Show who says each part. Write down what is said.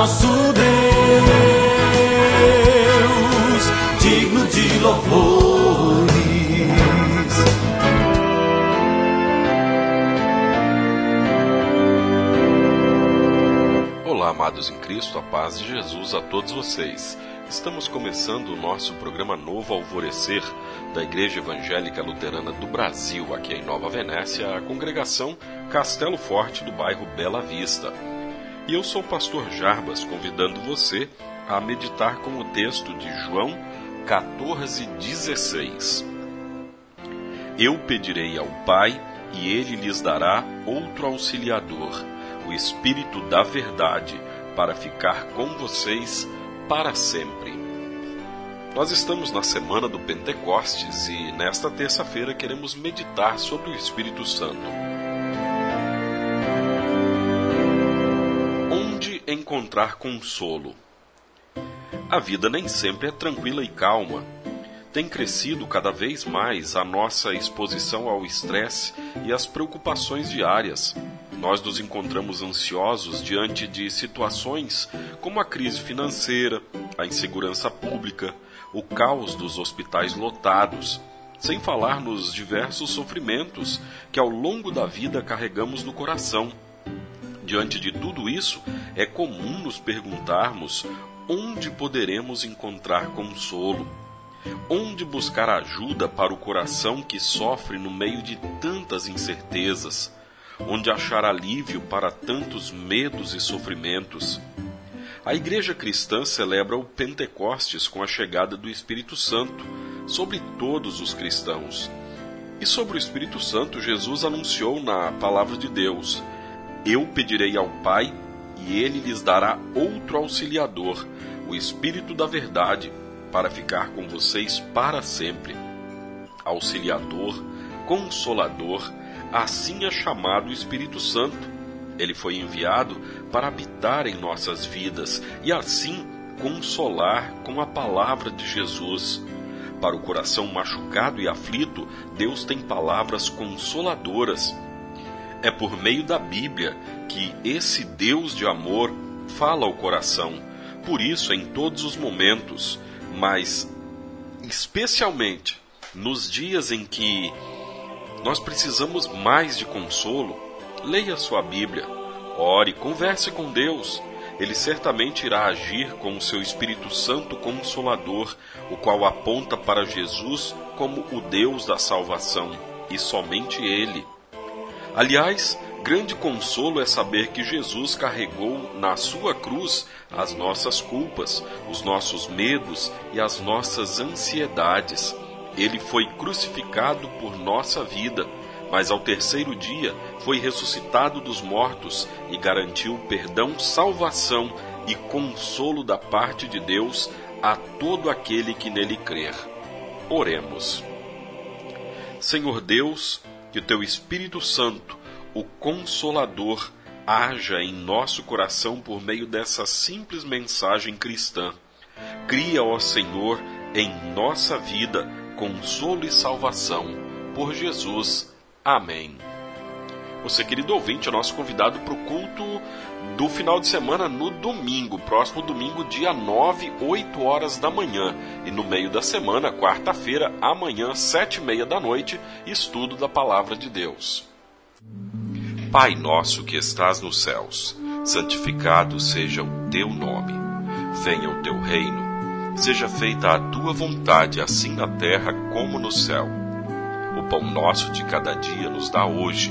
Speaker 1: nosso Deus, digno de louvores.
Speaker 2: Olá, amados em Cristo, a paz de Jesus a todos vocês. Estamos começando o nosso programa Novo Alvorecer da Igreja Evangélica Luterana do Brasil, aqui em Nova Venécia, a congregação Castelo Forte do bairro Bela Vista. E eu sou o pastor Jarbas, convidando você a meditar com o texto de João 14:16. Eu pedirei ao Pai, e ele lhes dará outro auxiliador, o Espírito da Verdade, para ficar com vocês para sempre. Nós estamos na semana do Pentecostes e nesta terça-feira queremos meditar sobre o Espírito Santo. Encontrar consolo? A vida nem sempre é tranquila e calma. Tem crescido cada vez mais a nossa exposição ao estresse e às preocupações diárias. Nós nos encontramos ansiosos diante de situações como a crise financeira, a insegurança pública, o caos dos hospitais lotados, sem falar nos diversos sofrimentos que ao longo da vida carregamos no coração. Diante de tudo isso, é comum nos perguntarmos onde poderemos encontrar consolo, onde buscar ajuda para o coração que sofre no meio de tantas incertezas onde achar alívio para tantos medos e sofrimentos. A Igreja Cristã celebra o Pentecostes com a chegada do Espírito Santo sobre todos os cristãos. E sobre o Espírito Santo, Jesus anunciou na palavra de Deus: Eu pedirei ao Pai, e ele lhes dará outro auxiliador, o Espírito da Verdade, para ficar com vocês para sempre. Auxiliador, consolador, Assim é chamado o Espírito Santo. Ele foi enviado para habitar em nossas vidas e assim consolar com a palavra de Jesus. Para o coração machucado e aflito, Deus tem palavras consoladoras. É por meio da Bíblia que esse Deus de amor fala ao coração. Por isso, em todos os momentos, mas especialmente nos dias em que nós precisamos mais de consolo. Leia sua Bíblia, ore, converse com Deus. Ele certamente irá agir com o seu Espírito Santo Consolador, o qual aponta para Jesus como o Deus da salvação, e somente Ele. Aliás, grande consolo é saber que Jesus carregou na sua cruz as nossas culpas, os nossos medos e as nossas ansiedades ele foi crucificado por nossa vida, mas ao terceiro dia foi ressuscitado dos mortos e garantiu perdão, salvação e consolo da parte de Deus a todo aquele que nele crer. Oremos. Senhor Deus, que o teu Espírito Santo, o Consolador, haja em nosso coração por meio dessa simples mensagem cristã. Cria, ó Senhor, em nossa vida consolo e salvação. Por Jesus. Amém. Você, querido ouvinte, é nosso convidado para o culto do final de semana no domingo, próximo domingo, dia 9, 8 horas da manhã. E no meio da semana, quarta-feira, amanhã, sete e meia da noite, estudo da Palavra de Deus. Pai nosso que estás nos céus, santificado seja o teu nome. Venha o teu reino Seja feita a tua vontade, assim na terra como no céu. O pão nosso de cada dia nos dá hoje,